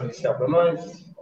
Inicial para nós.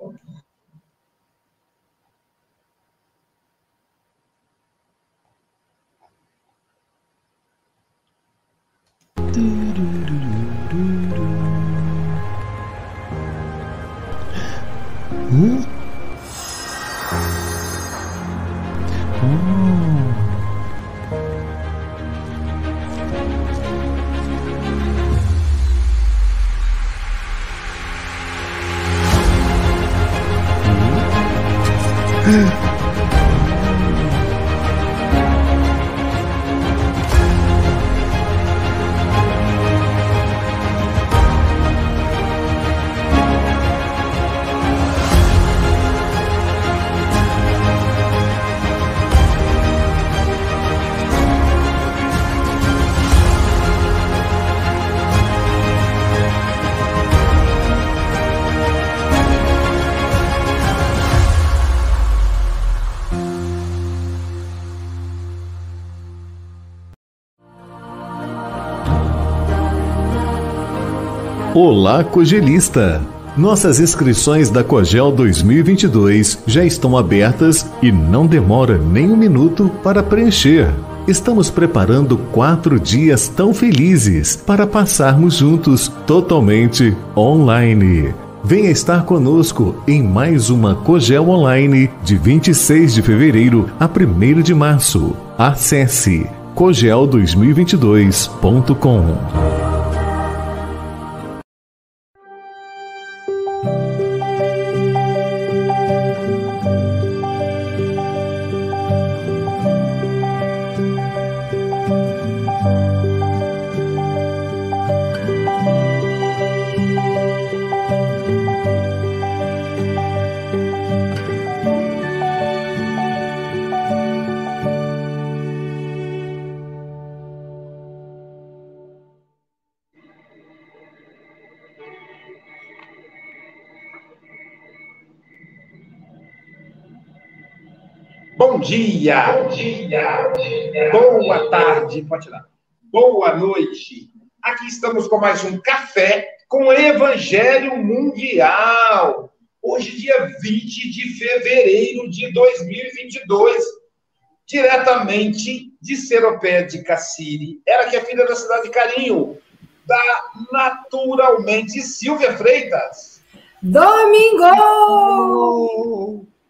Olá, Cogelista! Nossas inscrições da Cogel 2022 já estão abertas e não demora nem um minuto para preencher. Estamos preparando quatro dias tão felizes para passarmos juntos totalmente online. Venha estar conosco em mais uma Cogel Online de 26 de fevereiro a 1 de março. Acesse cogel2022.com. dia, bom dia, boa tarde, pode tirar. Boa noite. Aqui estamos com mais um café com Evangelho Mundial. Hoje, dia 20 de fevereiro de 2022, diretamente de Seropé de Cassiri. Ela que é filha da cidade de Carinho, da naturalmente Silvia Freitas. Domingo!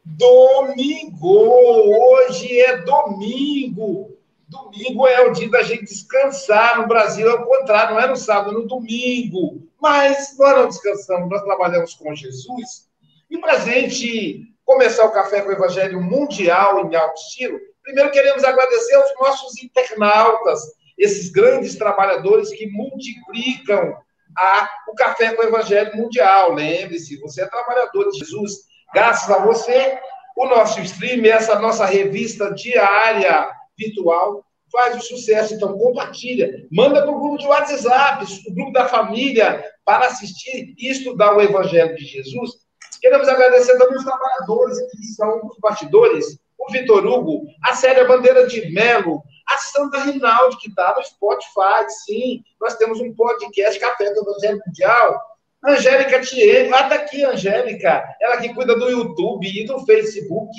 Domingo! Hoje é domingo! Domingo é o dia da gente descansar no Brasil, é o contrário, não é no sábado, é no domingo. Mas nós não descansamos, nós trabalhamos com Jesus. E para a gente começar o Café com o Evangelho Mundial em alto estilo, primeiro queremos agradecer aos nossos internautas, esses grandes trabalhadores que multiplicam a, o Café com o Evangelho Mundial. Lembre-se, você é trabalhador de Jesus Graças a você, o nosso stream, essa nossa revista diária virtual, faz o sucesso. Então, compartilha. Manda para o grupo de WhatsApp, o grupo da família, para assistir e estudar o Evangelho de Jesus. Queremos agradecer também os trabalhadores que são os bastidores, o Vitor Hugo, a Célia Bandeira de Melo, a Sandra Rinaldi, que está no Spotify, sim. Nós temos um podcast Café do Evangelho Mundial, Angélica Thierry, ah, tá aqui, Angélica, ela que cuida do YouTube e do Facebook.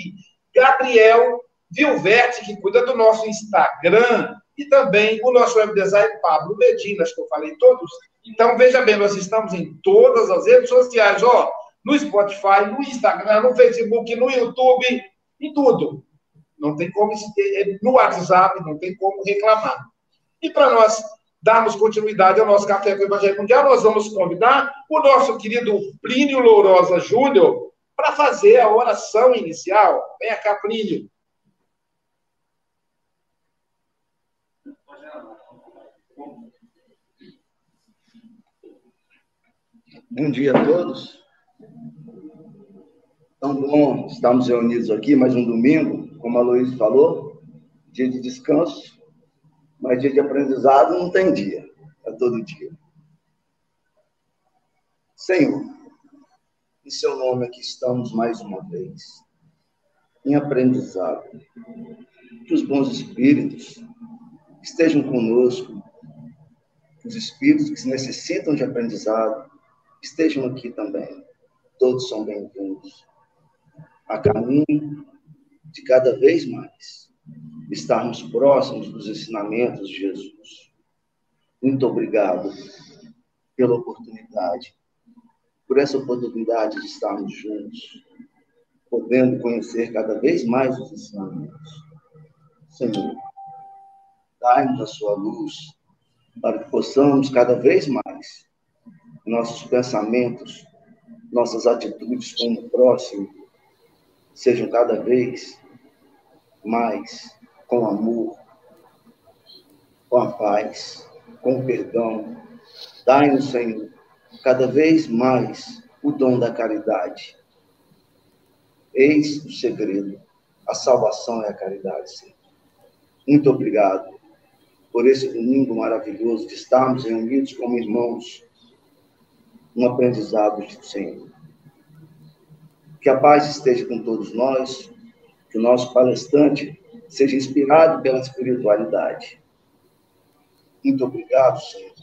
Gabriel Vilverte, que cuida do nosso Instagram. E também o nosso web design, Pablo Medina, acho que eu falei todos. Então, veja bem, nós estamos em todas as redes sociais, ó, no Spotify, no Instagram, no Facebook, no YouTube, em tudo. Não tem como, no WhatsApp, não tem como reclamar. E para nós darmos continuidade ao nosso Café com o Evangelho Mundial, nós vamos convidar o nosso querido Plínio Lourosa Júnior para fazer a oração inicial. Venha cá, Plínio. Bom dia a todos. Tão bom estarmos reunidos aqui mais um domingo, como a Luiz falou, dia de descanso, mas dia de aprendizado não tem dia, é todo dia. Senhor, em seu nome aqui estamos mais uma vez, em aprendizado. Que os bons espíritos estejam conosco, os espíritos que necessitam de aprendizado estejam aqui também. todos são bem-vindos. A caminho de cada vez mais estarmos próximos dos ensinamentos de Jesus. Muito obrigado pela oportunidade, por essa oportunidade de estarmos juntos, podendo conhecer cada vez mais os ensinamentos. Senhor, dai-nos a sua luz para que possamos cada vez mais nossos pensamentos, nossas atitudes com o próximo sejam cada vez mais com amor, com a paz, com o perdão. Dai-nos, Senhor, cada vez mais o dom da caridade. Eis o segredo. A salvação é a caridade, Senhor. Muito obrigado por esse domingo maravilhoso de estarmos reunidos como irmãos no aprendizado do Senhor. Que a paz esteja com todos nós, que o nosso palestrante seja inspirado pela espiritualidade. Muito obrigado, Senhor.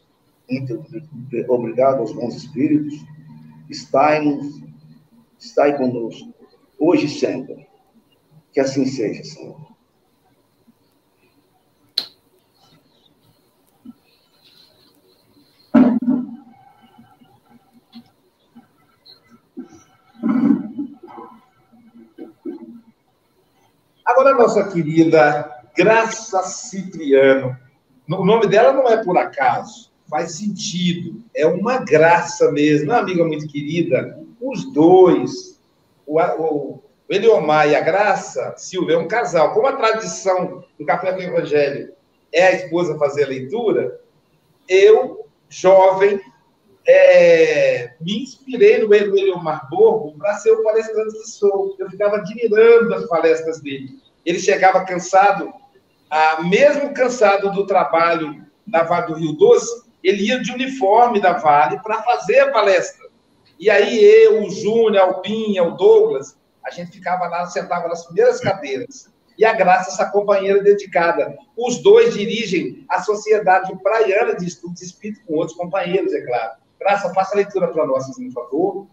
Muito obrigado aos bons espíritos. Estai-nos, estai conosco, hoje e sempre. Que assim seja, Senhor. Agora, nossa querida Graça Cipriano. O nome dela não é por acaso, faz sentido. É uma graça mesmo. Uma amiga muito querida, os dois, o, o Eliomar e a Graça Silva, é um casal. Como a tradição do Café do Evangelho é a esposa fazer a leitura, eu, jovem, é, me inspirei no Eliomar Borgo para ser o palestrante que sou. Eu ficava admirando as palestras dele ele chegava cansado, ah, mesmo cansado do trabalho da Vale do Rio Doce, ele ia de uniforme da Vale para fazer a palestra. E aí eu, o Júnior, Alpinha, o Douglas, a gente ficava lá, sentava nas primeiras cadeiras. E a Graça, essa companheira dedicada. Os dois dirigem a Sociedade Praiana de Estudos Espírito com outros companheiros, é claro. Graça, faça a leitura para nós, por favor.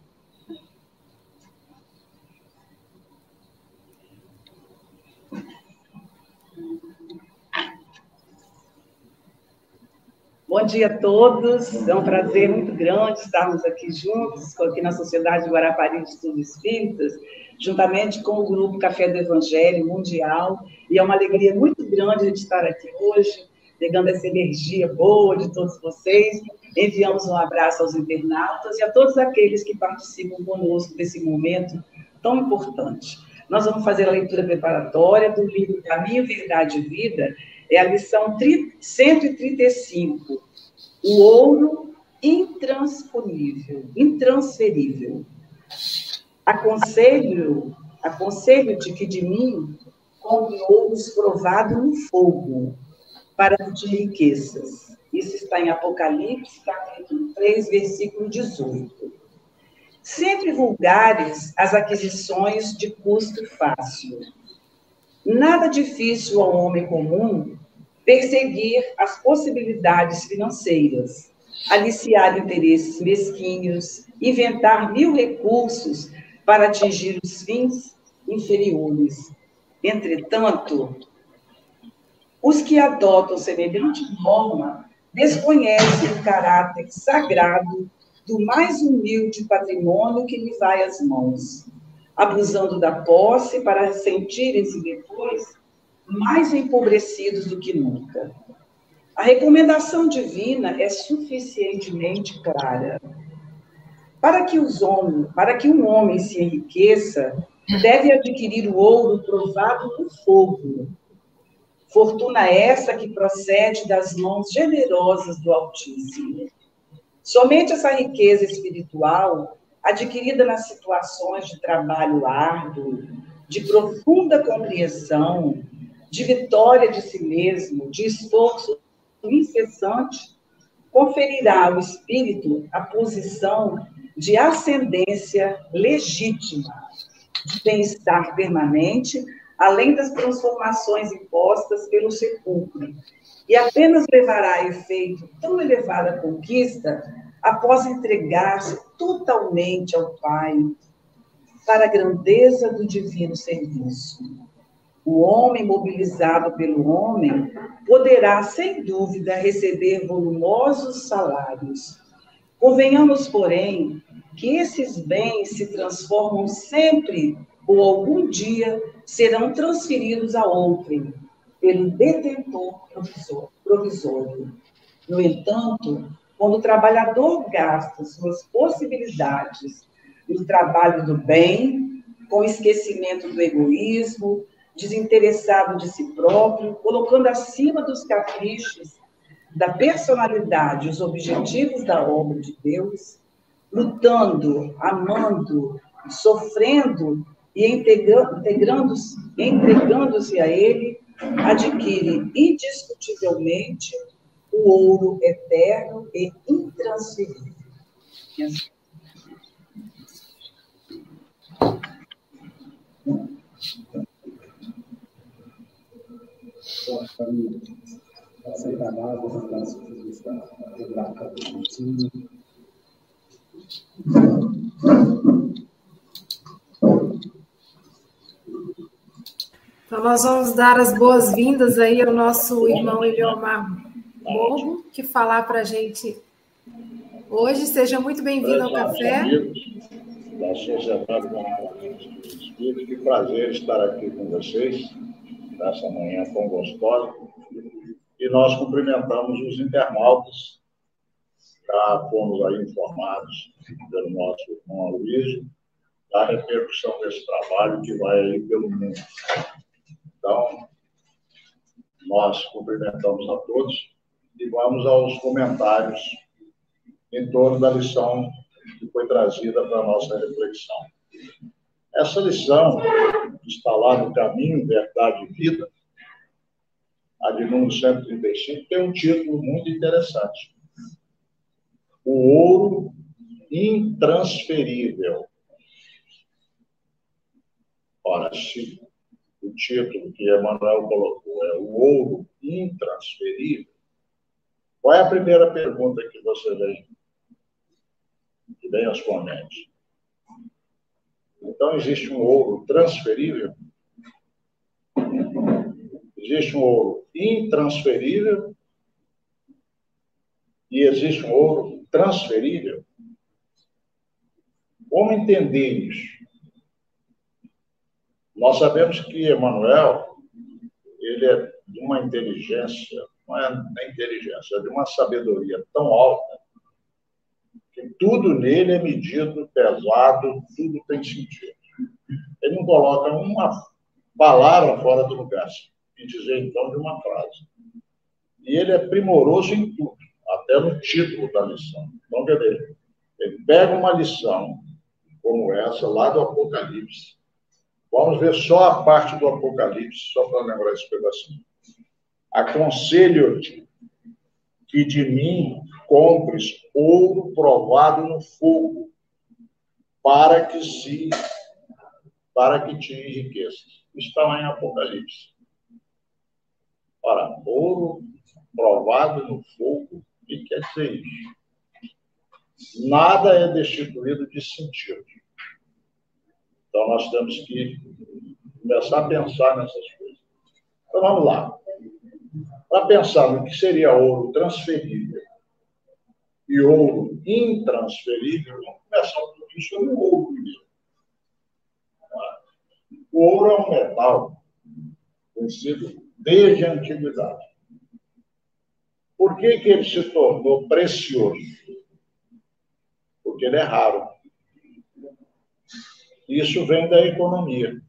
Bom dia a todos, é um prazer muito grande estarmos aqui juntos, aqui na Sociedade Guarapari de Estudos Espíritas, juntamente com o Grupo Café do Evangelho Mundial, e é uma alegria muito grande a gente estar aqui hoje, pegando essa energia boa de todos vocês. Enviamos um abraço aos internautas e a todos aqueles que participam conosco desse momento tão importante. Nós vamos fazer a leitura preparatória do livro Caminho, Verdade e Vida, é a lição 135. O ouro intransponível, intransferível. Aconselho, aconselho-te que de mim compre ouros provado no fogo, para que te enriqueças. Isso está em Apocalipse, capítulo 3, versículo 18. Sempre vulgares as aquisições de custo fácil Nada difícil ao homem comum perseguir as possibilidades financeiras, aliciar interesses mesquinhos, inventar mil recursos para atingir os fins inferiores. Entretanto, os que adotam semelhante norma desconhecem o caráter sagrado do mais humilde patrimônio que lhe vai às mãos abusando da posse para sentirem-se depois mais empobrecidos do que nunca. A recomendação divina é suficientemente clara. Para que os homens, para que um homem se enriqueça, deve adquirir o ouro provado no fogo. Fortuna essa que procede das mãos generosas do Altíssimo. Somente essa riqueza espiritual adquirida nas situações de trabalho árduo, de profunda compreensão, de vitória de si mesmo, de esforço incessante, conferirá ao espírito a posição de ascendência legítima, de bem-estar permanente, além das transformações impostas pelo sepulcro, e apenas levará a efeito tão elevada conquista após entregar-se totalmente ao Pai, para a grandeza do divino serviço. O homem mobilizado pelo homem poderá, sem dúvida, receber volumosos salários. Convenhamos, porém, que esses bens se transformam sempre ou algum dia serão transferidos a outrem, pelo detentor provisório. No entanto, quando o trabalhador gasta suas possibilidades no trabalho do bem, com esquecimento do egoísmo, desinteressado de si próprio, colocando acima dos caprichos da personalidade os objetivos da obra de Deus, lutando, amando, sofrendo e integrando-se entregando a Ele, adquire indiscutivelmente o ouro eterno e intransferível. Então, nós vamos dar as boas-vindas aí ao nosso irmão Eliomar Morro, que falar para a gente hoje. Seja muito bem-vindo ao café. Da Sociedade Espírito, que prazer estar aqui com vocês nessa manhã tão gostosa. E nós cumprimentamos os internautas, já fomos aí informados pelo nosso irmão Aloysio, da repercussão desse trabalho que vai aí pelo mundo. Então, nós cumprimentamos a todos e vamos aos comentários em torno da lição que foi trazida para a nossa reflexão. Essa lição está lá no Caminho, Verdade e Vida, a de número 135, tem um título muito interessante. O ouro intransferível. Ora, se o título que Emmanuel colocou é o ouro intransferível, qual é a primeira pergunta que você vem, que vem à sua mente? Então, existe um ouro transferível? Existe um ouro intransferível? E existe um ouro transferível? Como entender isso? Nós sabemos que Emmanuel, ele é de uma inteligência, não é nem inteligência, é de uma sabedoria tão alta, que tudo nele é medido, pesado, tudo tem sentido. Ele não coloca uma palavra fora do lugar, e dizer então de uma frase. E ele é primoroso em tudo, até no título da lição. Então, quer dizer, ele pega uma lição como essa, lá do Apocalipse, Vamos ver só a parte do Apocalipse, só para lembrar esse pedacinho. Aconselho-te que de mim compres ouro provado no fogo, para que se para que te enriqueças. Está lá em Apocalipse. Ora, ouro provado no fogo, o que quer dizer isso? Nada é destituído de sentido. Então, nós temos que começar a pensar nessas coisas. Então, vamos lá. Para pensar no que seria ouro transferível e ouro intransferível, vamos começar um pouquinho sobre o ouro. O ouro é um metal conhecido desde a antiguidade. Por que, que ele se tornou precioso? Porque ele é raro. Isso vem da economia.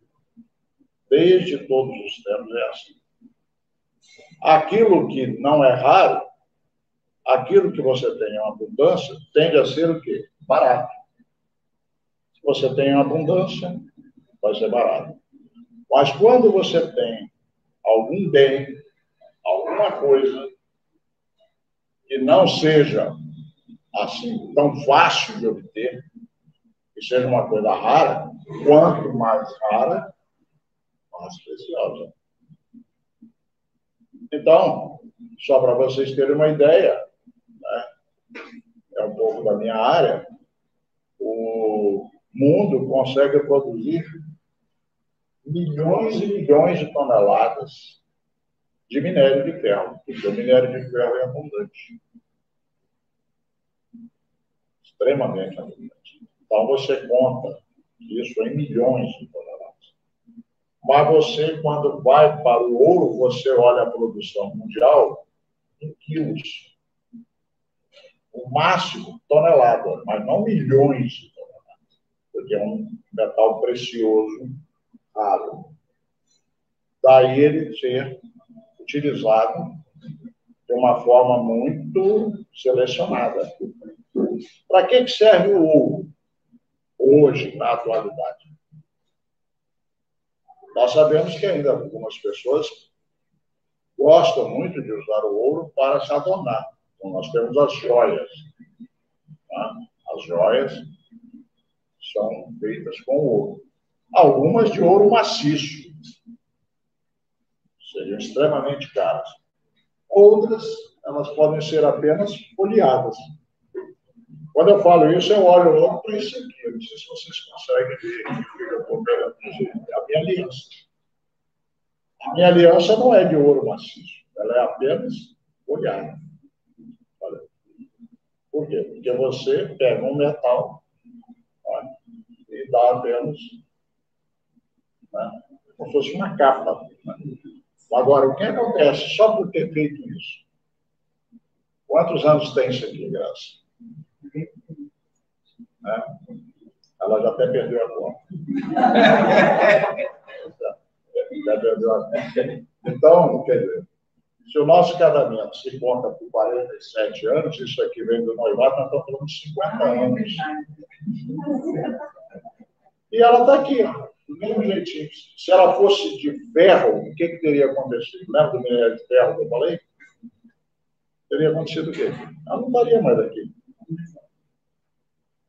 Desde todos os tempos é assim. Aquilo que não é raro, aquilo que você tem em abundância, tende a ser o quê? Barato. Se você tem abundância, vai ser barato. Mas quando você tem algum bem, alguma coisa que não seja assim tão fácil de obter, que seja uma coisa rara, quanto mais rara, mais preciosa. Então, só para vocês terem uma ideia, né? é um pouco da minha área, o mundo consegue produzir milhões e milhões de toneladas de minério de ferro, porque o minério de ferro é abundante. Extremamente abundante. Então, você conta isso em milhões de toneladas. Mas você, quando vai para o ouro, você olha a produção mundial em quilos. O máximo, tonelada, mas não milhões de toneladas, porque é um metal precioso, raro. Daí ele ser utilizado de uma forma muito selecionada. Para que serve o ouro hoje, na atualidade? Nós sabemos que ainda algumas pessoas gostam muito de usar o ouro para se adornar. Então, nós temos as joias. Tá? As joias são feitas com ouro. Algumas de ouro maciço. Seriam extremamente caras. Outras, elas podem ser apenas folheadas. Quando eu falo isso, eu olho logo para isso aqui. Eu não sei se vocês conseguem ver a minha aliança. A minha aliança não é de ouro maciço, ela é apenas folhada. Olha. Por quê? Porque você pega um metal olha, e dá apenas né, como se fosse uma capa. Agora, o que acontece só por ter feito isso? Quantos anos tem isso aqui, Graça? Né? Ela já até perdeu a conta. já perdeu a conta. Então, quer dizer, se o nosso casamento se conta por 47 anos, isso aqui vem do noivado, nós estamos falando de 50 anos. E ela está aqui, do mesmo jeitinho. Se ela fosse de ferro, o que, que teria acontecido? Lembra do minério de ferro que eu falei? Teria acontecido o quê? Ela não estaria mais aqui.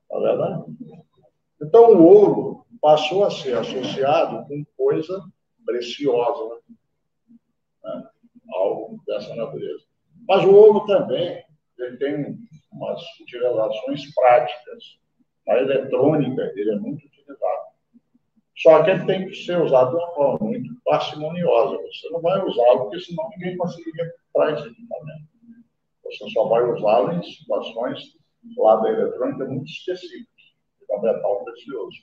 Não é verdade? Então, o ouro passou a ser associado com coisa preciosa, né? algo dessa natureza. Mas o ouro também ele tem umas utilizações práticas. A eletrônica ele é muito utilizado. Só que ele tem que ser usado de uma forma muito parcimoniosa. Você não vai usá-lo, porque senão ninguém conseguiria comprar esse equipamento. Você só vai usá-lo em situações lá da eletrônica muito específicas, que é um metal precioso.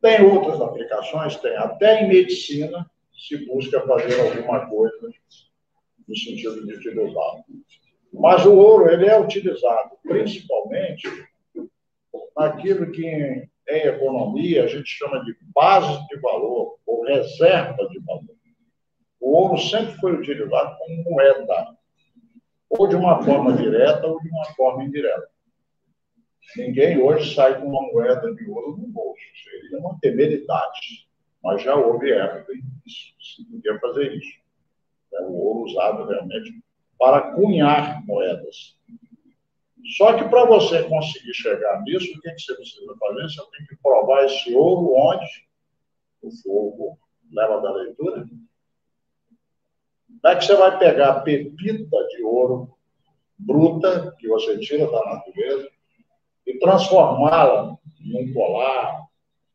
Tem outras aplicações, tem até em medicina se busca fazer alguma coisa no sentido de utilizá-lo. Mas o ouro ele é utilizado principalmente naquilo que em economia a gente chama de base de valor ou reserva de valor. O ouro sempre foi utilizado como moeda ou de uma forma direta ou de uma forma indireta. Ninguém hoje sai com uma moeda de ouro no bolso. Seria uma temeridade. Mas já houve época em que se podia fazer isso. É o ouro usado realmente para cunhar moedas. Só que para você conseguir chegar nisso, o que, que você precisa fazer? Você tem que provar esse ouro onde o fogo leva da leitura como é que você vai pegar a pepita de ouro bruta, que você tira da natureza, e transformá-la num colar,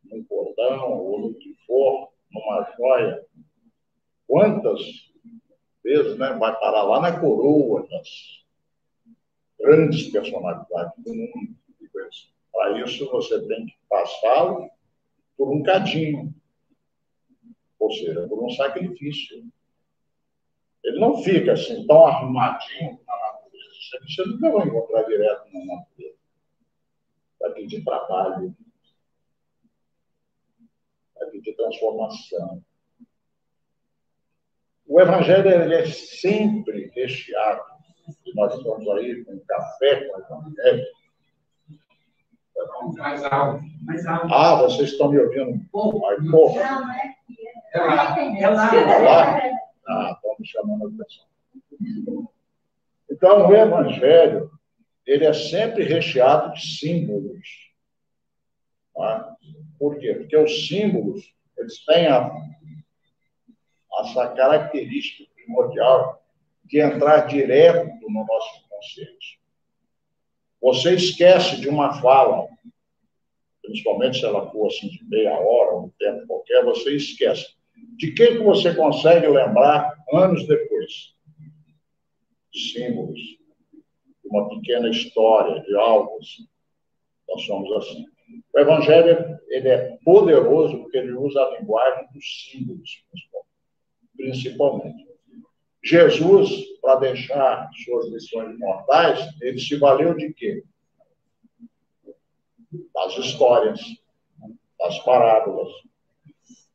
num cordão, ou no que for, numa joia? Quantas vezes né, vai parar lá na coroa das grandes personalidades do mundo? Para isso, você tem que passá-lo por um cadinho, ou seja, por um sacrifício. Ele não fica assim tão arrumadinho na natureza. Você nunca vai encontrar direto na natureza. Vai pedir trabalho. Vai pedir transformação. O Evangelho ele é sempre recheado. Nós estamos aí com café com o Evangelho. Mais alto. Mais alto. Ah, vocês estão me ouvindo um pouco? Não, não é. É lá. É lá. É lá. Ah, estamos chamando a atenção. Então, o Evangelho, ele é sempre recheado de símbolos. Tá? Por quê? Porque os símbolos, eles têm a, essa característica primordial de entrar direto no nosso consciente. Você esquece de uma fala, principalmente se ela for assim de meia hora, um tempo qualquer, você esquece. De quem que você consegue lembrar anos depois? De símbolos, uma pequena história, de algo assim. Nós somos assim. O Evangelho ele é poderoso porque ele usa a linguagem dos símbolos, principalmente. Jesus, para deixar suas lições mortais, ele se valeu de quê? Das histórias, das parábolas.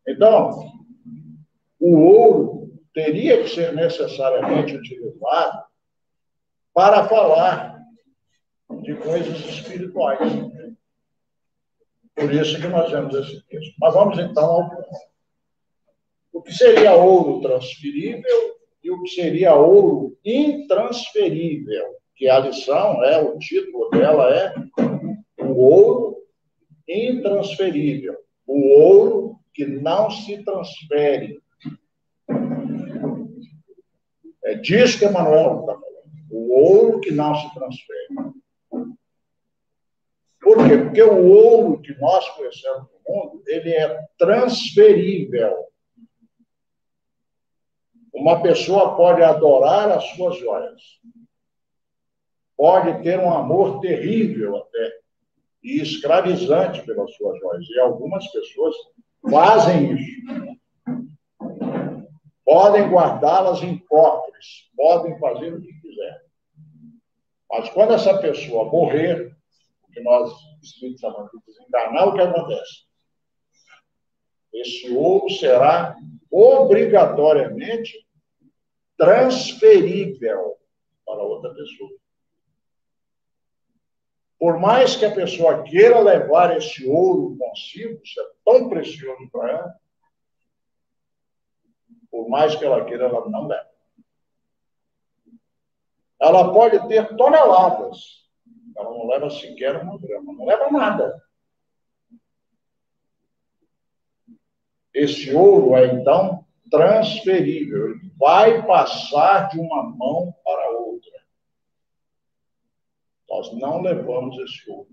Então, o ouro teria que ser necessariamente utilizado para falar de coisas espirituais. Por isso que nós vemos esse texto. Mas vamos então ao. O que seria ouro transferível e o que seria ouro intransferível, que a lição é, o título dela é o ouro intransferível, o ouro que não se transfere. É disso que Emmanuel está falando. O ouro que não se transfere. Por quê? Porque o ouro que nós conhecemos no mundo, ele é transferível. Uma pessoa pode adorar as suas joias, pode ter um amor terrível até, e escravizante pelas suas joias. E algumas pessoas fazem isso. Podem guardá-las em cofres, podem fazer o que quiser. Mas quando essa pessoa morrer, o que nós espíritos chamamos de desencarnar, o que acontece? Esse ouro será obrigatoriamente transferível para outra pessoa. Por mais que a pessoa queira levar esse ouro consigo, isso é tão precioso para ela, por mais que ela queira, ela não leva. Ela pode ter toneladas, ela não leva sequer uma grama, não leva nada. Esse ouro é, então, transferível, ele vai passar de uma mão para outra. Nós não levamos esse ouro.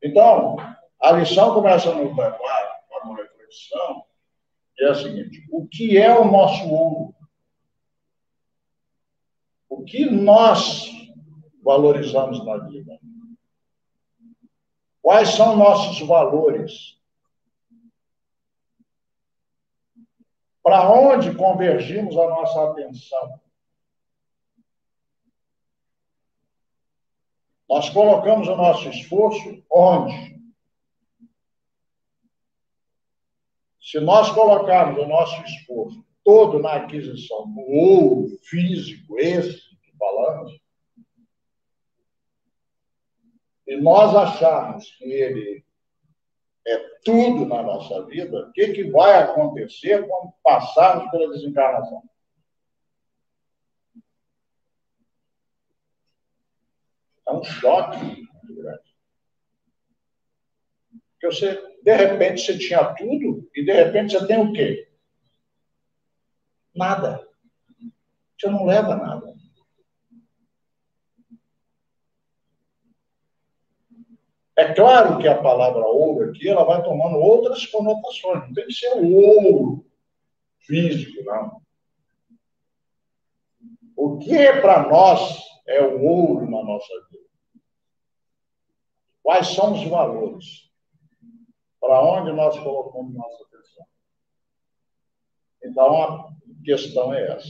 Então, a lição começa nos levar para uma reflexão, é a seguinte: o que é o nosso ouro? O que nós valorizamos na vida? Quais são nossos valores? Para onde convergimos a nossa atenção? Nós colocamos o nosso esforço onde? Se nós colocarmos o nosso esforço todo na aquisição do ouro físico, esse que falamos, e nós acharmos que ele é tudo na nossa vida, o que, que vai acontecer quando passarmos pela desencarnação? É um choque muito grande. Porque você, de repente, você tinha tudo e de repente você tem o quê? Nada. Você não leva nada. É claro que a palavra ouro aqui ela vai tomando outras conotações. Não tem que ser o ouro físico, não. O que é para nós é o ouro na nossa vida? Quais são os valores? Para onde nós colocamos nossa atenção? Então, a questão é essa.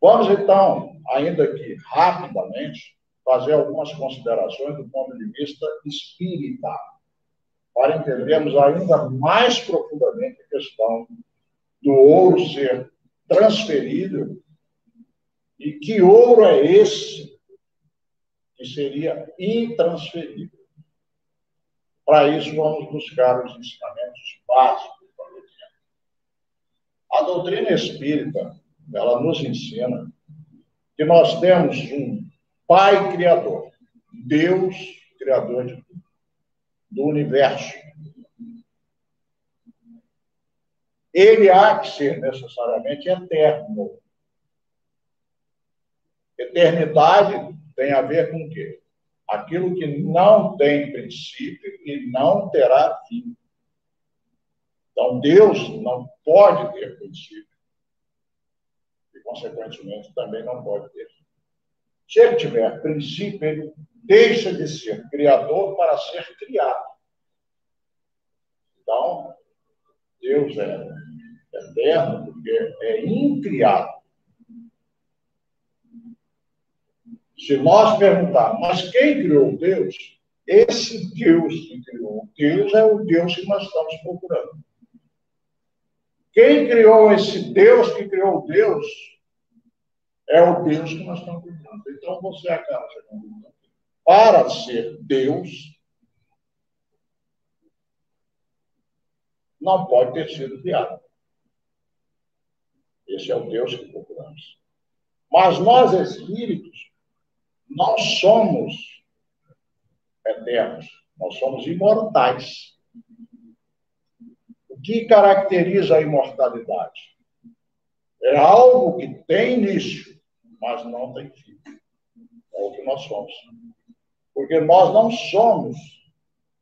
Vamos, então, ainda aqui, rapidamente, fazer algumas considerações do ponto de vista espírita, para entendermos ainda mais profundamente a questão do ouro ser transferido e que ouro é esse que seria intransferível. Para isso, vamos buscar os ensinamentos básicos da doutrina. A doutrina espírita, ela nos ensina que nós temos um Pai Criador, Deus Criador de tudo, do universo. Ele há que ser necessariamente eterno. Eternidade tem a ver com o quê? Aquilo que não tem princípio e não terá fim. Então, Deus não pode ter princípio. E, consequentemente, também não pode ter. Se ele tiver princípio, ele deixa de ser criador para ser criado. Então, Deus é eterno porque é incriado. Se nós perguntarmos, mas quem criou Deus? Esse Deus que criou Deus é o Deus que nós estamos procurando. Quem criou esse Deus que criou Deus é o Deus que nós estamos procurando. Então você acaba chegando para ser Deus, não pode ter sido criado. Esse é o Deus que procuramos. Mas nós, espíritos, nós somos eternos, nós somos imortais. O que caracteriza a imortalidade? É algo que tem início, mas não tem fim. É o que nós somos. Porque nós não somos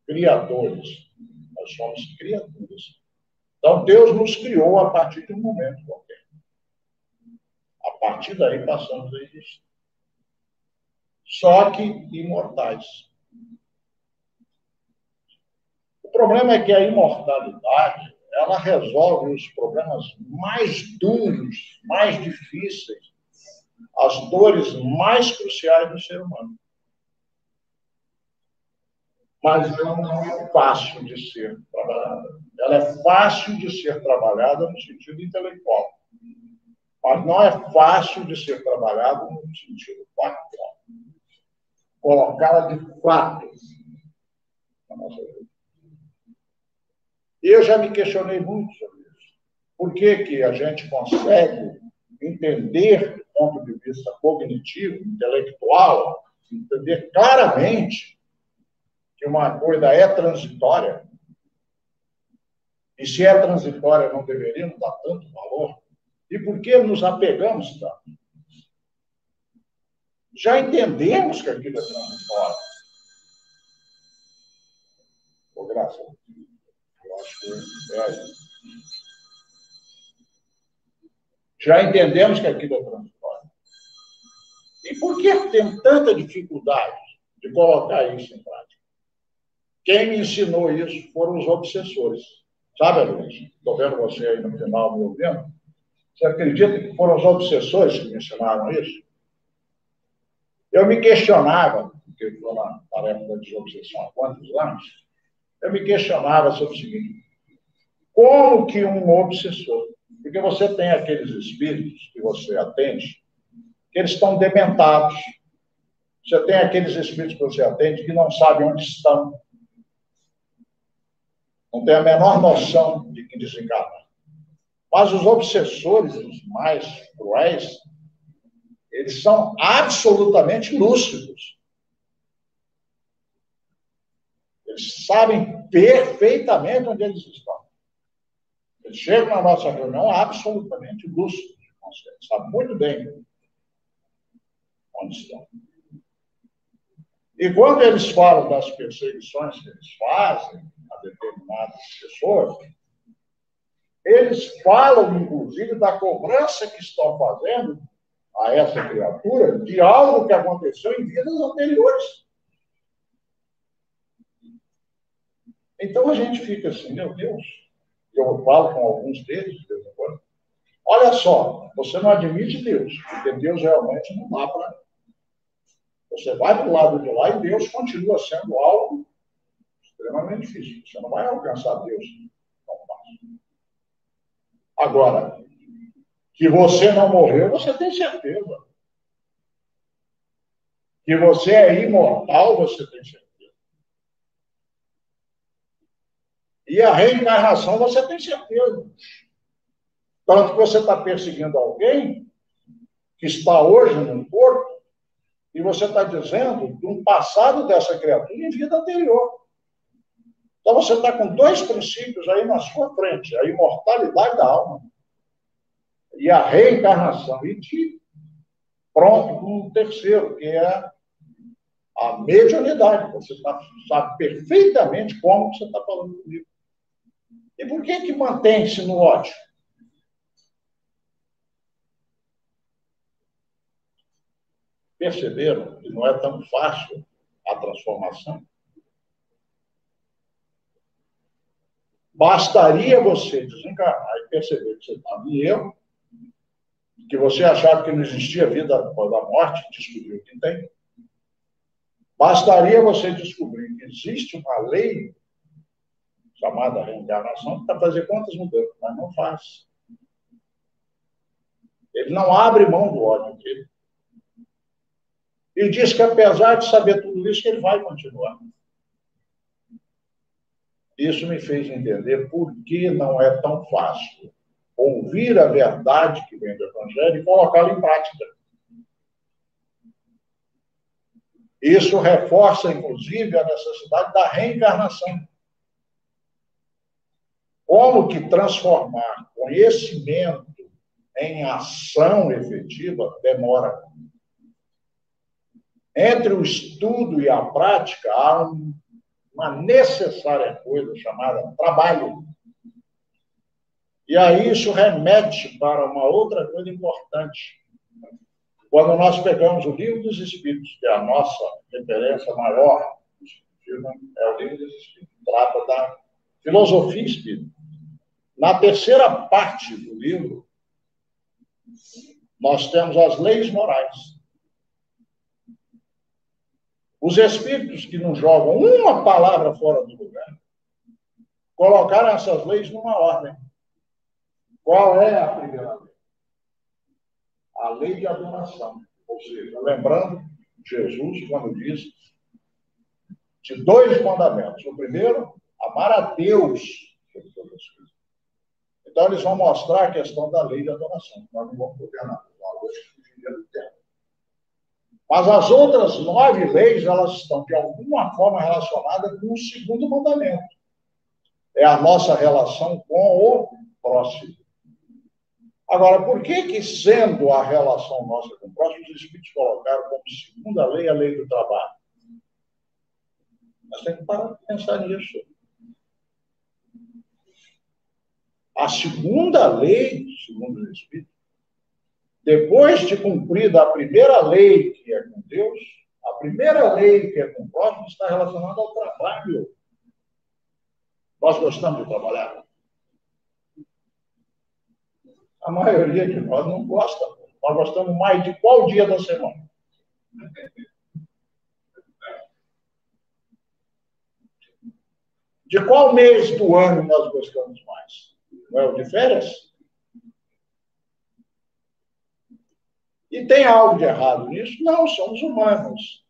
criadores, nós somos criaturas. Então, Deus nos criou a partir de um momento qualquer. A partir daí passamos a existir. Só que imortais. O problema é que a imortalidade ela resolve os problemas mais duros, mais difíceis, as dores mais cruciais do ser humano mas ela não é fácil de ser trabalhada. Ela é fácil de ser trabalhada no sentido intelectual, mas não é fácil de ser trabalhada no sentido factual. Colocá-la de vida. Eu já me questionei muito sobre isso. Por que, que a gente consegue entender do ponto de vista cognitivo, intelectual, entender claramente que uma coisa é transitória, e se é transitória não deveríamos dar tanto valor, e por que nos apegamos tanto? Já entendemos que aquilo é transitório. Ô, Graça, eu acho que é. Já entendemos que aquilo é transitório. E por que tem tanta dificuldade de colocar isso em prática? Quem me ensinou isso foram os obsessores. Sabe, Luiz? Estou vendo você aí no final me ouvindo. Você acredita que foram os obsessores que me ensinaram isso? Eu me questionava, porque estou na tarefa da desobsessão há quantos anos, eu me questionava sobre o seguinte: como que um obsessor, porque você tem aqueles espíritos que você atende, que eles estão dementados. Você tem aqueles espíritos que você atende que não sabem onde estão não tem a menor noção de que desencarna. Mas os obsessores, os mais cruéis, eles são absolutamente lúcidos. Eles sabem perfeitamente onde eles estão. Eles chegam na nossa reunião absolutamente lúcidos. Sabem muito bem onde estão. E quando eles falam das perseguições que eles fazem a determinadas pessoas, eles falam, inclusive, da cobrança que estão fazendo a essa criatura de algo que aconteceu em vidas anteriores. Então a gente fica assim, meu Deus, eu falo com alguns deles de vez em quando. Olha só, você não admite Deus, porque Deus realmente não dá para você vai para o lado de lá e Deus continua sendo algo extremamente difícil. Você não vai alcançar Deus. Agora, que você não morreu, você tem certeza. Que você é imortal, você tem certeza. E a reencarnação, você tem certeza. Tanto que você está perseguindo alguém que está hoje no corpo e você está dizendo de um passado dessa criatura em vida anterior. Então você está com dois princípios aí na sua frente: a imortalidade da alma e a reencarnação. E de pronto, um terceiro, que é A mediunidade. Você tá, sabe perfeitamente como você está falando comigo. E por que que mantém-se no ódio? Perceberam que não é tão fácil a transformação? Bastaria você desencarnar e perceber que você estava em erro, que você achava que não existia vida após a morte, descobriu que tem. Bastaria você descobrir que existe uma lei chamada reencarnação para fazer quantas mudanças, mas não faz. Ele não abre mão do ódio dele. E diz que, apesar de saber tudo isso, ele vai continuar. Isso me fez entender por que não é tão fácil ouvir a verdade que vem do Evangelho e colocá-la em prática. Isso reforça, inclusive, a necessidade da reencarnação. Como que transformar conhecimento em ação efetiva demora. Entre o estudo e a prática há uma necessária coisa chamada trabalho. E aí isso remete para uma outra coisa importante. Quando nós pegamos o Livro dos Espíritos, que é a nossa referência maior é o Livro dos Espíritos, trata da filosofia espírita. Na terceira parte do livro, nós temos as leis morais. Os espíritos que não jogam uma palavra fora do lugar colocaram essas leis numa ordem. Qual é a primeira lei? A lei de adoração. Ou seja, lembrando Jesus quando diz de dois mandamentos. O primeiro, amar a Deus sobre todas as coisas. Então, eles vão mostrar a questão da lei de adoração. Nós não vamos poder nada. Tempo. Mas as outras nove leis, elas estão, de alguma forma, relacionadas com o segundo mandamento. É a nossa relação com o próximo. Agora, por que que, sendo a relação nossa com o próximo, os Espíritos colocaram como segunda lei a lei do trabalho? Nós temos que parar de pensar nisso. A segunda lei, segundo o Espírito, depois de cumprida a primeira lei, que é com Deus, a primeira lei, que é com o próximo, está relacionada ao trabalho. Nós gostamos de trabalhar. A maioria de nós não gosta. Nós gostamos mais de qual dia da semana? De qual mês do ano nós gostamos mais? Não é o de férias? E tem algo de errado nisso? Não, somos humanos.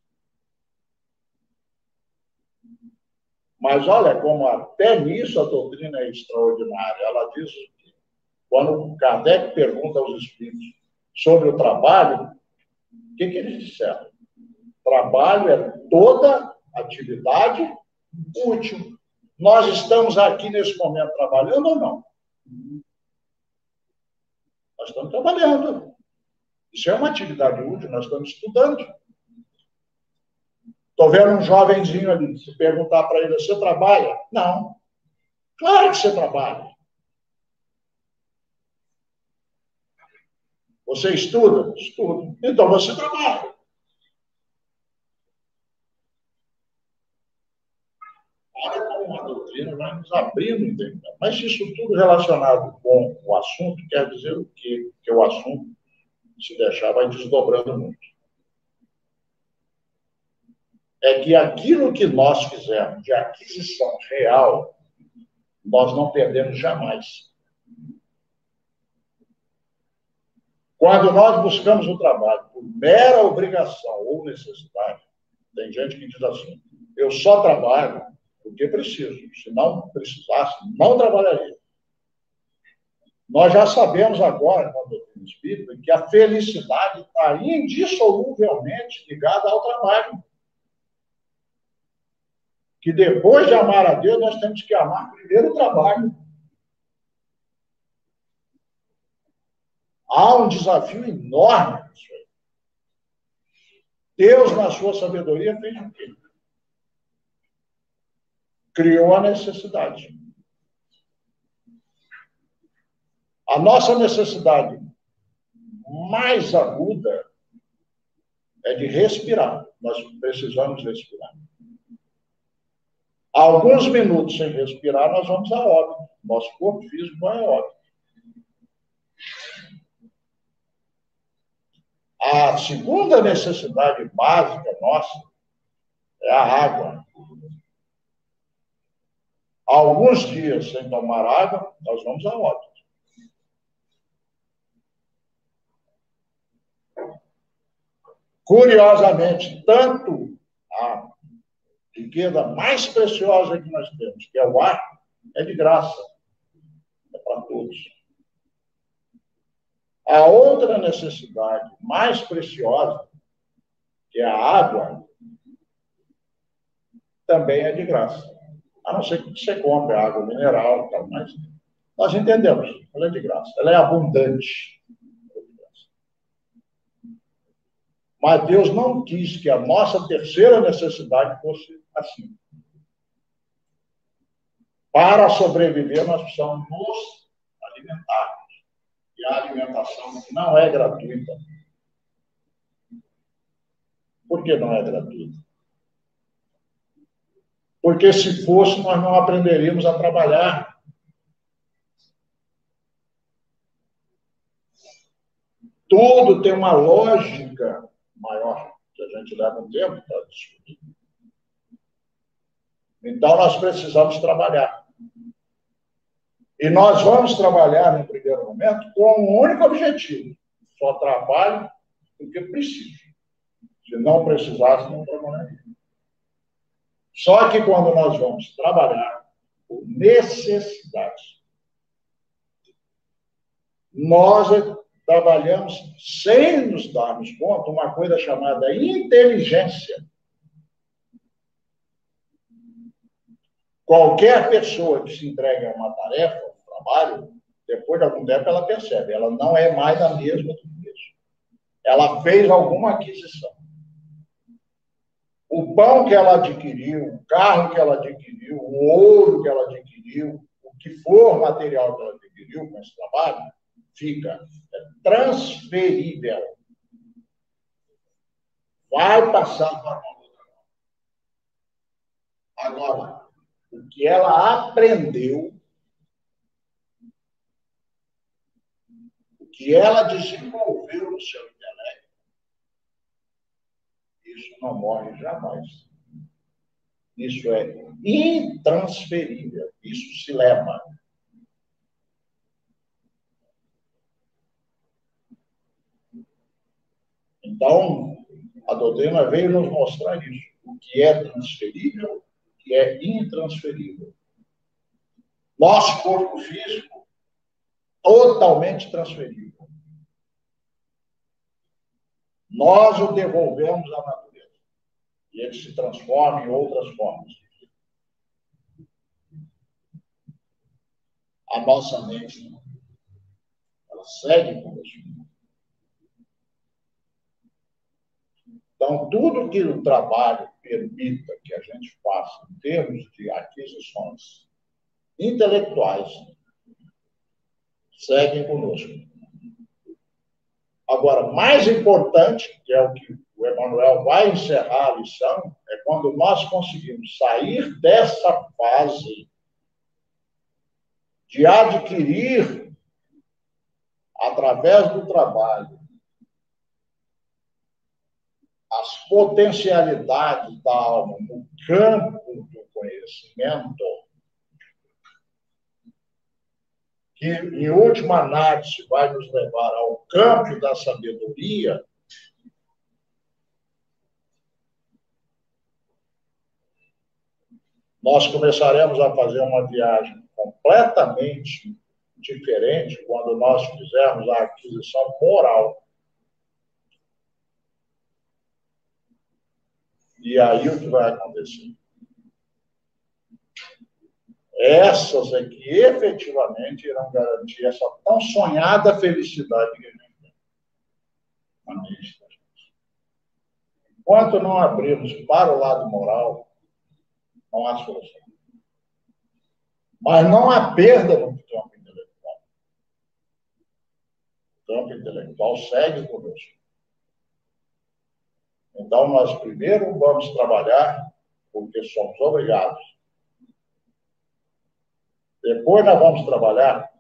Mas olha como até nisso a doutrina é extraordinária. Ela diz quando Kardec pergunta aos espíritos sobre o trabalho, o que, que eles disseram? Trabalho é toda atividade útil. Nós estamos aqui nesse momento trabalhando ou não? Nós estamos trabalhando. Isso é uma atividade útil, nós estamos estudando. Estou vendo um jovenzinho ali, se perguntar para ele, você trabalha? Não. Claro que você trabalha. Você estuda? Estudo. Então você trabalha. doutrina vai nos abrindo entendimento. Mas isso tudo relacionado com o assunto quer dizer o quê? Que o assunto, se deixar, vai desdobrando muito. É que aquilo que nós fizermos de aquisição real, nós não perdemos jamais. Quando nós buscamos o trabalho por mera obrigação ou necessidade, tem gente que diz assim: eu só trabalho porque preciso. Se não precisasse, não trabalharia. Nós já sabemos agora, com a doutrina espírita, que a felicidade está indissoluvelmente ligada ao trabalho. Que depois de amar a Deus, nós temos que amar primeiro o trabalho. Há um desafio enorme nisso aí. Deus, na sua sabedoria, fez o quê? Criou a necessidade. A nossa necessidade mais aguda é de respirar. Nós precisamos respirar. Alguns minutos sem respirar, nós vamos a óbito. Nosso corpo físico vai a óbito. A segunda necessidade básica nossa é a água. Alguns dias sem tomar água, nós vamos a óbito. Curiosamente, tanto a riqueza mais preciosa que nós temos, que é o ar, é de graça. É para todos. A outra necessidade mais preciosa, que é a água, também é de graça. A não ser que você compre água mineral, tal, mas nós entendemos, ela é de graça, ela é abundante. Mas Deus não quis que a nossa terceira necessidade fosse assim. Para sobreviver, nós precisamos nos alimentar. A alimentação não é gratuita. Por que não é gratuita? Porque se fosse, nós não aprenderíamos a trabalhar. Tudo tem uma lógica maior que a gente leva um tempo para discutir. Então, nós precisamos trabalhar. E nós vamos trabalhar, no primeiro momento, com um único objetivo: só trabalho porque preciso. Se não precisasse, não trabalharia. Só que quando nós vamos trabalhar por necessidade, nós trabalhamos sem nos darmos conta uma coisa chamada inteligência. Qualquer pessoa que se entregue a uma tarefa, trabalho, depois de algum tempo ela percebe, ela não é mais a mesma do começo. Ela fez alguma aquisição. O pão que ela adquiriu, o carro que ela adquiriu, o ouro que ela adquiriu, o que for material que ela adquiriu com esse trabalho, fica é transferível. Vai passar para uma outra. Agora, o que ela aprendeu, o que ela desenvolveu no seu intelecto, isso não morre jamais. Isso é intransferível. Isso se leva. Então, a doutrina veio nos mostrar isso. O que é transferível, o que é intransferível. Nosso corpo físico, totalmente transferível. Nós o devolvemos à natureza. E ele se transforma em outras formas. A nossa mente, ela segue conosco. Então, tudo que o trabalho permita que a gente faça em termos de aquisições intelectuais, seguem conosco. Agora, mais importante, que é o que o Emanuel vai encerrar a lição, é quando nós conseguimos sair dessa fase de adquirir, através do trabalho, as potencialidades da alma no campo do conhecimento, que em última análise vai nos levar ao campo da sabedoria, nós começaremos a fazer uma viagem completamente diferente quando nós fizermos a aquisição moral E aí o que vai acontecer? Essas é que efetivamente irão garantir essa tão sonhada felicidade que a gente tem. Enquanto não abrirmos para o lado moral, não há solução. Mas não há perda no campo intelectual. O campo intelectual segue conosco. Então, nós primeiro vamos trabalhar porque somos obrigados. Depois nós vamos trabalhar,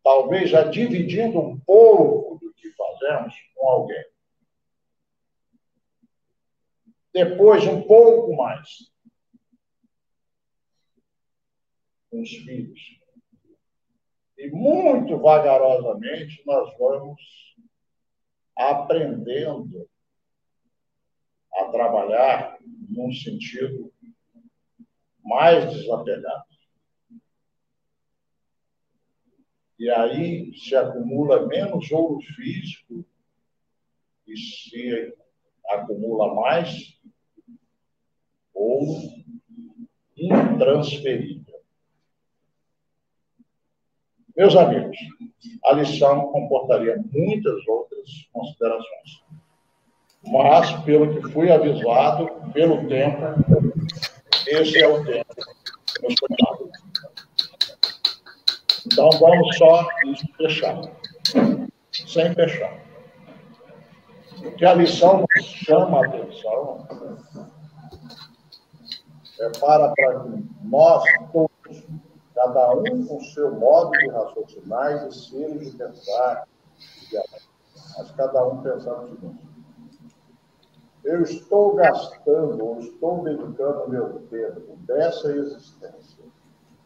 talvez já dividindo um pouco do que fazemos com alguém. Depois, um pouco mais com os filhos. E muito vagarosamente nós vamos aprendendo a trabalhar num sentido mais desapegado. E aí se acumula menos ouro físico e se acumula mais ouro intransferível. Meus amigos, a lição comportaria muitas outras considerações. Mas, pelo que fui avisado, pelo tempo, esse é o tempo Então, vamos só fechar, sem fechar. O que a lição nos chama a atenção. É para, para nós todos, cada um com seu modo de raciocinar e de ser e de pensar, mas cada um pensar no seguinte. Eu estou gastando, ou estou dedicando meu tempo dessa existência,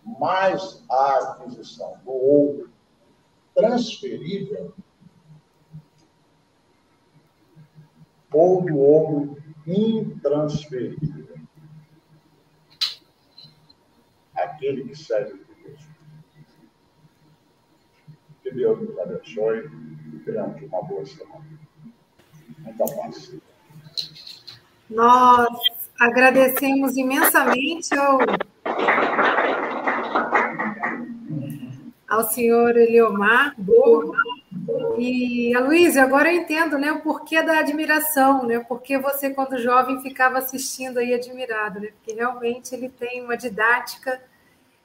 mais a aquisição do ouro transferível, ou do ouro intransferível. Aquele que serve por Deus. Que Deus nos abençoe e uma boa semana. Muita paz. Nós agradecemos imensamente ao, ao senhor Eliomar Borgo. E a Luísa, agora eu entendo né, o porquê da admiração, né? Porque você, quando jovem, ficava assistindo aí admirado, né? Porque realmente ele tem uma didática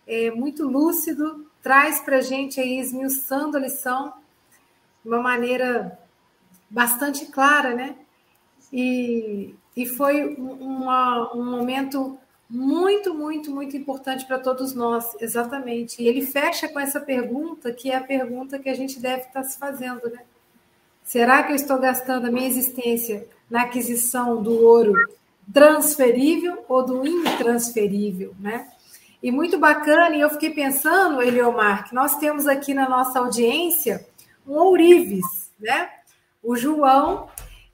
é, muito lúcido, traz para a gente aí, esmiuçando a lição de uma maneira bastante clara, né? E, e foi uma, um momento muito, muito, muito importante para todos nós, exatamente. E ele fecha com essa pergunta, que é a pergunta que a gente deve estar se fazendo, né? Será que eu estou gastando a minha existência na aquisição do ouro transferível ou do intransferível, né? E muito bacana, e eu fiquei pensando, Eliomar, que nós temos aqui na nossa audiência um ourives, né? O João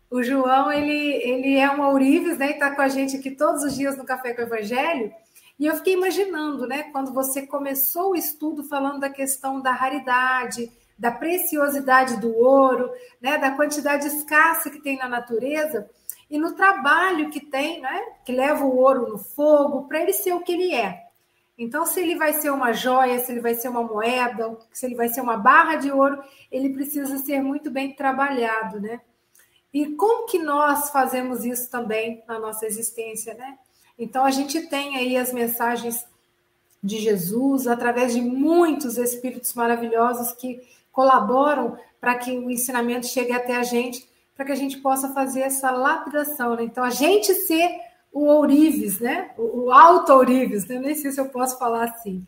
o João, ele, ele é um ourives, né? E está com a gente aqui todos os dias no Café com o Evangelho. E eu fiquei imaginando, né? Quando você começou o estudo falando da questão da raridade, da preciosidade do ouro, né? Da quantidade escassa que tem na natureza e no trabalho que tem, né? Que leva o ouro no fogo para ele ser o que ele é. Então, se ele vai ser uma joia, se ele vai ser uma moeda, se ele vai ser uma barra de ouro, ele precisa ser muito bem trabalhado, né? E como que nós fazemos isso também na nossa existência, né? Então a gente tem aí as mensagens de Jesus através de muitos espíritos maravilhosos que colaboram para que o ensinamento chegue até a gente, para que a gente possa fazer essa lapidação, né? Então a gente ser o ourives, né? O alto ourives, né? nem sei se eu posso falar assim.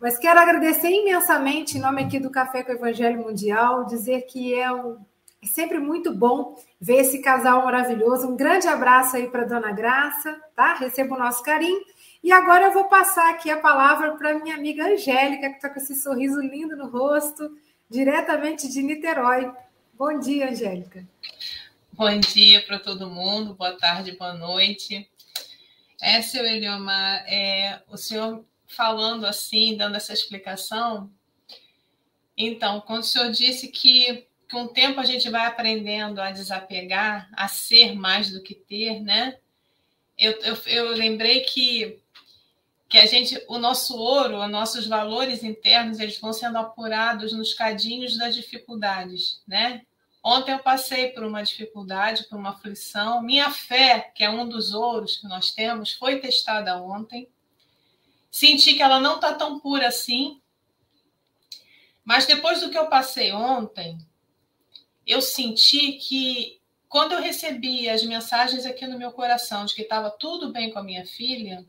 Mas quero agradecer imensamente em nome aqui do Café com o Evangelho Mundial, dizer que é um é sempre muito bom ver esse casal maravilhoso. Um grande abraço aí para Dona Graça, tá? Receba o nosso carinho. E agora eu vou passar aqui a palavra para minha amiga Angélica, que está com esse sorriso lindo no rosto, diretamente de Niterói. Bom dia, Angélica. Bom dia para todo mundo, boa tarde, boa noite. É, seu Eliomar, é, o senhor falando assim, dando essa explicação. Então, quando o senhor disse que com o tempo a gente vai aprendendo a desapegar, a ser mais do que ter, né? Eu, eu, eu lembrei que que a gente, o nosso ouro, os nossos valores internos, eles vão sendo apurados nos cadinhos das dificuldades, né? Ontem eu passei por uma dificuldade, por uma aflição. Minha fé, que é um dos ouros que nós temos, foi testada ontem. Senti que ela não está tão pura assim. Mas depois do que eu passei ontem, eu senti que quando eu recebi as mensagens aqui no meu coração de que estava tudo bem com a minha filha,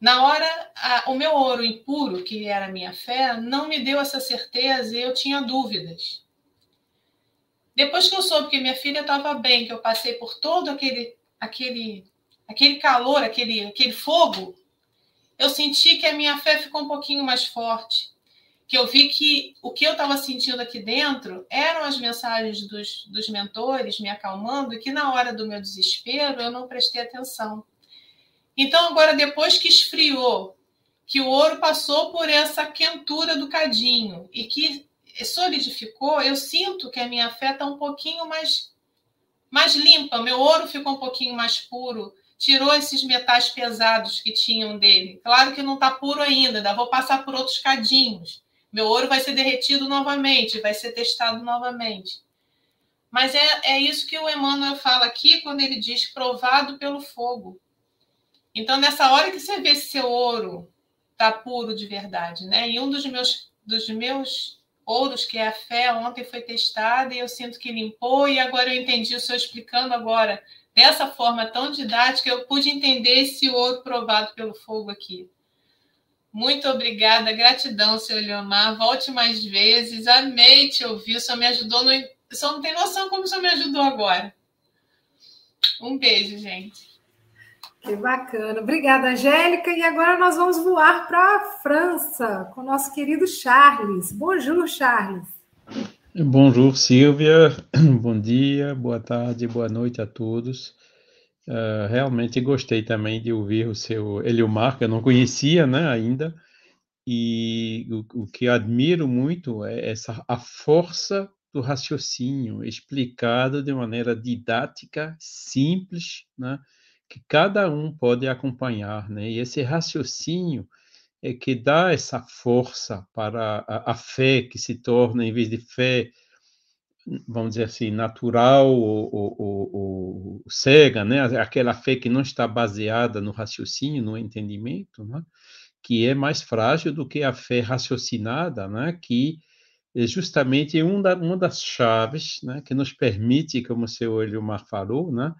na hora, a, o meu ouro impuro, que era a minha fé, não me deu essa certeza e eu tinha dúvidas. Depois que eu soube que minha filha estava bem, que eu passei por todo aquele, aquele, aquele calor, aquele, aquele fogo, eu senti que a minha fé ficou um pouquinho mais forte. Que eu vi que o que eu estava sentindo aqui dentro eram as mensagens dos, dos mentores me acalmando e que na hora do meu desespero eu não prestei atenção. Então, agora, depois que esfriou, que o ouro passou por essa quentura do cadinho e que solidificou, eu sinto que a minha fé está um pouquinho mais, mais limpa, meu ouro ficou um pouquinho mais puro, tirou esses metais pesados que tinham dele. Claro que não está puro ainda, ainda vou passar por outros cadinhos. Meu ouro vai ser derretido novamente, vai ser testado novamente. Mas é, é isso que o Emmanuel fala aqui quando ele diz provado pelo fogo. Então, nessa hora que você vê se seu ouro está puro de verdade, né? E um dos meus, dos meus ouros, que é a fé, ontem foi testada e eu sinto que limpou, e agora eu entendi o senhor explicando agora, dessa forma tão didática, eu pude entender esse ouro provado pelo fogo aqui. Muito obrigada, gratidão, senhor Leomar. Volte mais vezes. Amei te ouvir. O senhor me ajudou. No... O senhor não tem noção como o senhor me ajudou agora. Um beijo, gente. Que bacana. Obrigada, Angélica. E agora nós vamos voar para a França com o nosso querido Charles. Bonjour, Charles. Bonjour, Silvia. Bom dia, boa tarde, boa noite a todos. Uh, realmente gostei também de ouvir o seu Eliomar, que eu não conhecia né, ainda. E o, o que admiro muito é essa a força do raciocínio explicado de maneira didática, simples, né? que cada um pode acompanhar, né? E esse raciocínio é que dá essa força para a, a fé que se torna, em vez de fé, vamos dizer assim, natural ou, ou, ou, cega, né? Aquela fé que não está baseada no raciocínio, no entendimento, né? Que é mais frágil do que a fé raciocinada, né? Que é justamente uma, da, uma das chaves, né? Que nos permite, como o seu Eliomar falou, né?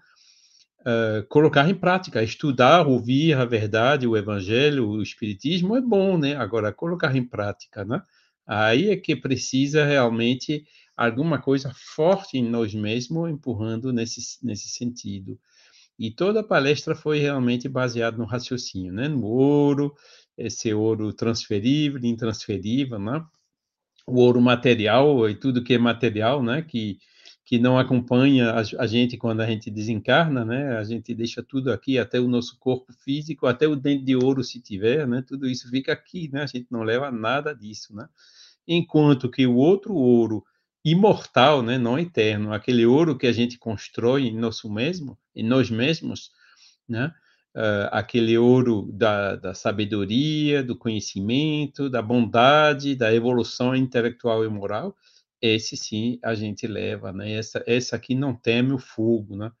uh, colocar em prática, estudar, ouvir a verdade, o evangelho, o espiritismo é bom, né? Agora, colocar em prática, né? Aí é que precisa realmente alguma coisa forte em nós mesmos empurrando nesse, nesse sentido. E toda a palestra foi realmente baseada no raciocínio, né? No ouro, esse ouro transferível, intransferível, né? O ouro material e tudo que é material, né? Que que não acompanha a, gente quando a gente desencarna, né? A gente deixa tudo aqui, até o nosso corpo físico, até o dente de ouro se tiver, né? Tudo isso fica aqui, né? A gente não leva nada disso, né? Enquanto que o outro ouro imortal, né? Não eterno, aquele ouro que a gente constrói em nosso mesmo, em nós mesmos, né? Uh, aquele ouro da, da sabedoria, do conhecimento, da bondade, da evolução intelectual e moral, esse sim a gente leva, né? Essa, essa aqui não teme o fogo, né?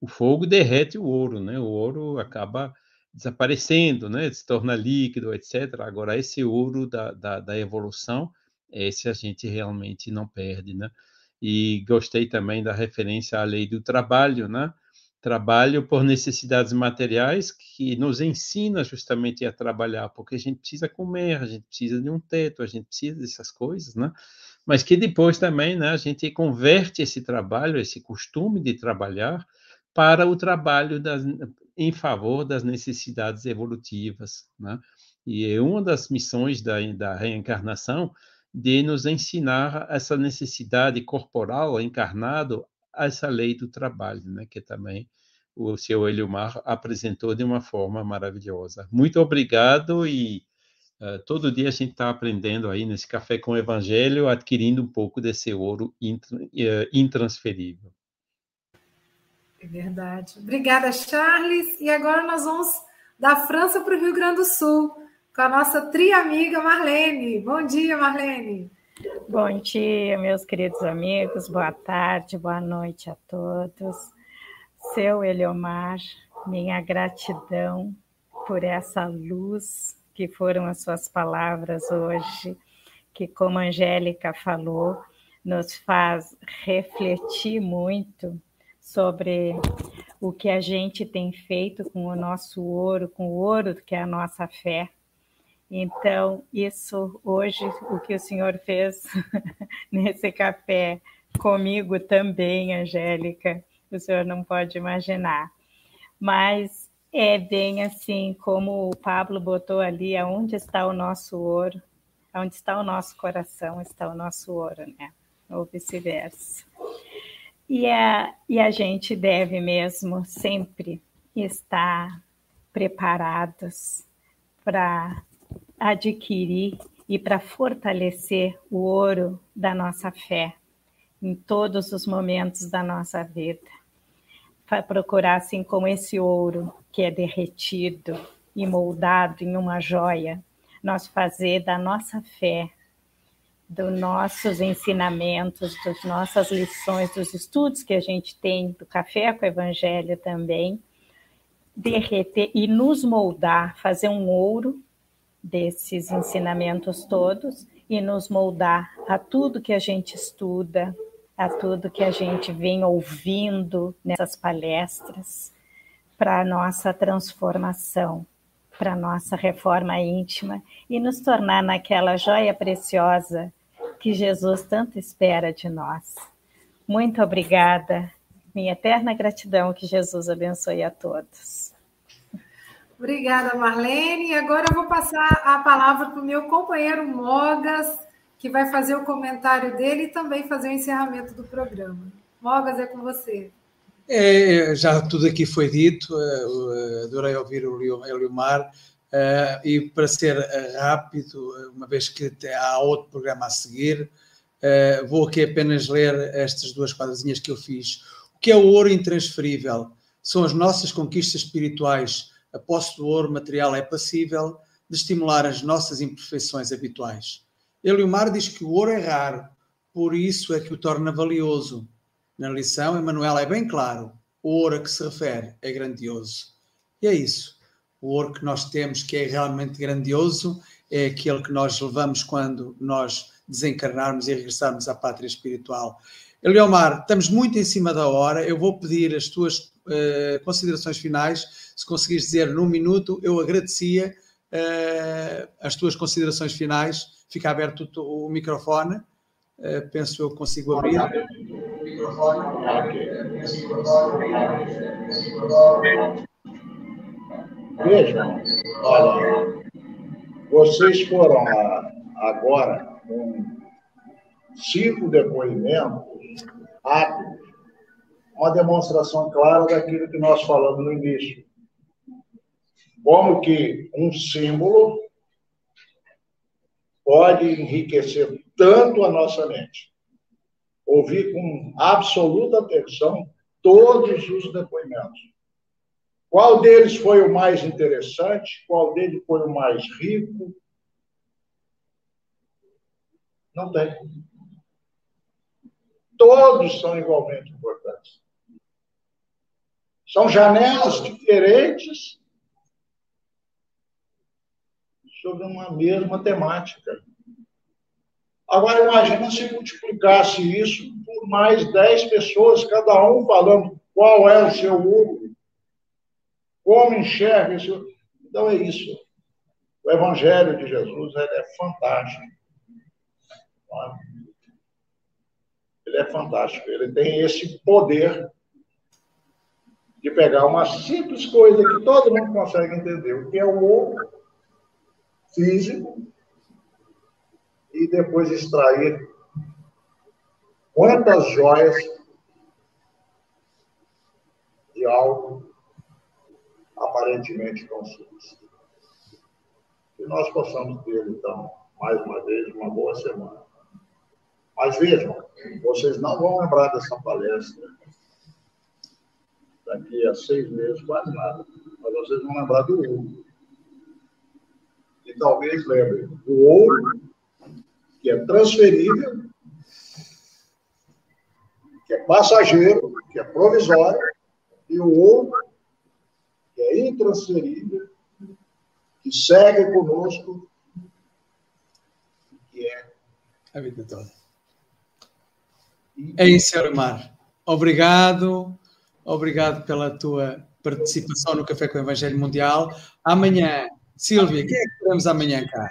O fogo derrete o ouro, né? O ouro acaba desaparecendo, né? Se torna líquido, etc. Agora, esse ouro da, da, da evolução, esse a gente realmente não perde, né? E gostei também da referência à lei do trabalho, né? Trabalho por necessidades materiais que nos ensina justamente a trabalhar, porque a gente precisa comer, a gente precisa de um teto, a gente precisa dessas coisas, né? mas que depois também né, a gente converte esse trabalho, esse costume de trabalhar, para o trabalho das, em favor das necessidades evolutivas. Né? E é uma das missões da, da reencarnação de nos ensinar essa necessidade corporal encarnado essa lei do trabalho, né? que também o seu Eliomar apresentou de uma forma maravilhosa. Muito obrigado e Uh, todo dia a gente está aprendendo aí nesse café com o Evangelho, adquirindo um pouco desse ouro uh, intransferível. É verdade. Obrigada, Charles. E agora nós vamos da França para o Rio Grande do Sul, com a nossa tri-amiga Marlene. Bom dia, Marlene. Bom dia, meus queridos amigos, boa tarde, boa noite a todos. Seu Eliomar, minha gratidão por essa luz que foram as suas palavras hoje, que, como a Angélica falou, nos faz refletir muito sobre o que a gente tem feito com o nosso ouro, com o ouro que é a nossa fé então, isso hoje, o que o senhor fez nesse café comigo também, Angélica, o senhor não pode imaginar. Mas é bem assim, como o Pablo botou ali, aonde está o nosso ouro, aonde está o nosso coração, está o nosso ouro, né? Ou vice-versa. E a, e a gente deve mesmo sempre estar preparados para adquirir e para fortalecer o ouro da nossa fé em todos os momentos da nossa vida. Para procurar, assim como esse ouro que é derretido e moldado em uma joia, nós fazer da nossa fé, dos nossos ensinamentos, das nossas lições, dos estudos que a gente tem do café com o Evangelho também, derreter e nos moldar, fazer um ouro desses ensinamentos todos e nos moldar a tudo que a gente estuda, a tudo que a gente vem ouvindo nessas palestras, para nossa transformação, para nossa reforma íntima e nos tornar naquela joia preciosa que Jesus tanto espera de nós. Muito obrigada. Minha eterna gratidão. Que Jesus abençoe a todos. Obrigada, Marlene. Agora eu vou passar a palavra para o meu companheiro Mogas, que vai fazer o comentário dele e também fazer o encerramento do programa. Mogas, é com você. É, já tudo aqui foi dito, uh, adorei ouvir o Eliomar, uh, e para ser rápido, uma vez que há outro programa a seguir, vou aqui apenas ler estas duas quadradinhas que eu fiz. O que é o ouro intransferível? São as nossas conquistas espirituais, a posse do ouro material é passível de estimular as nossas imperfeições habituais. Eliomar diz que o ouro é raro, por isso é que o torna valioso. Na lição, Emanuel é bem claro: o ouro a que se refere é grandioso. E é isso. O ouro que nós temos, que é realmente grandioso, é aquele que nós levamos quando nós desencarnarmos e regressarmos à pátria espiritual. Eliomar, estamos muito em cima da hora. Eu vou pedir as tuas uh, considerações finais. Se conseguires dizer num minuto, eu agradecia uh, as tuas considerações finais. Fica aberto o, o microfone. Uh, penso eu consigo abrir. Vejam, olha, vocês foram agora com cinco depoimentos rápidos, uma demonstração clara daquilo que nós falamos no início. Como que um símbolo pode enriquecer tanto a nossa mente. Ouvir com absoluta atenção todos os depoimentos. Qual deles foi o mais interessante? Qual deles foi o mais rico? Não tem. Todos são igualmente importantes. São janelas diferentes sobre uma mesma temática. Agora, imagina se multiplicasse isso por mais dez pessoas, cada um falando qual é o seu mundo, como enxerga isso. Então, é isso. O Evangelho de Jesus é fantástico. Ele é fantástico. Ele tem esse poder de pegar uma simples coisa que todo mundo consegue entender, o que é o ouro físico, e depois extrair quantas joias de algo aparentemente tão simples. Que nós possamos ter, então, mais uma vez, uma boa semana. Mas vejam, vocês não vão lembrar dessa palestra daqui a seis meses, quase nada. Mas vocês vão lembrar do ouro. E talvez lembrem do ouro que é transferível, que é passageiro, que é provisório, e o outro, que é intransferível, que segue conosco, que é a vida toda. É isso, Elmar. Obrigado, obrigado pela tua participação no Café com o Evangelho Mundial. Amanhã, Silvia, quem é que teremos amanhã cá?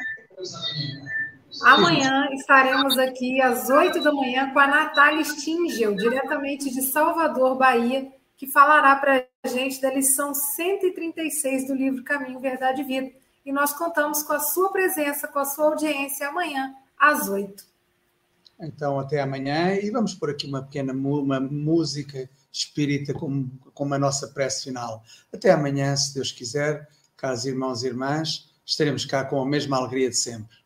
Amanhã estaremos aqui às 8 da manhã com a Natália Stingel, diretamente de Salvador, Bahia, que falará para a gente da lição 136 do livro Caminho, Verdade e Vida. E nós contamos com a sua presença, com a sua audiência amanhã, às 8. Então, até amanhã. E vamos por aqui uma pequena uma música espírita como, como a nossa prece final. Até amanhã, se Deus quiser, caros irmãos e irmãs, estaremos cá com a mesma alegria de sempre.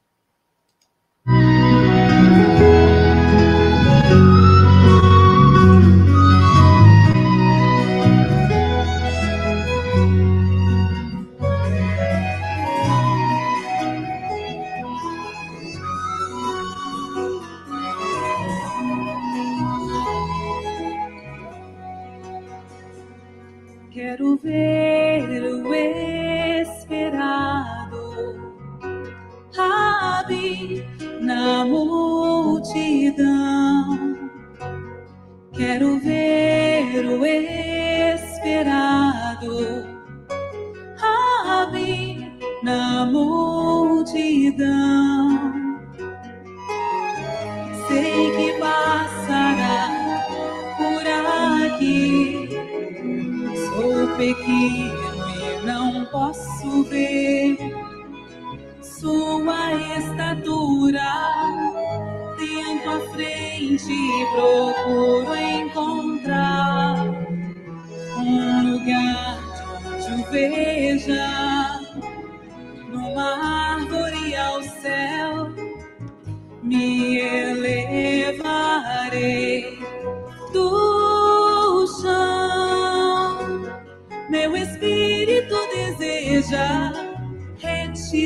Quero ver o esperado Rabi na multidão. Quero ver o esperado Rabi na multidão. E não posso ver. Sua estatura tento à frente e procuro encontrar um lugar onde o veja.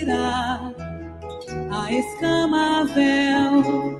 tirar a escama véu.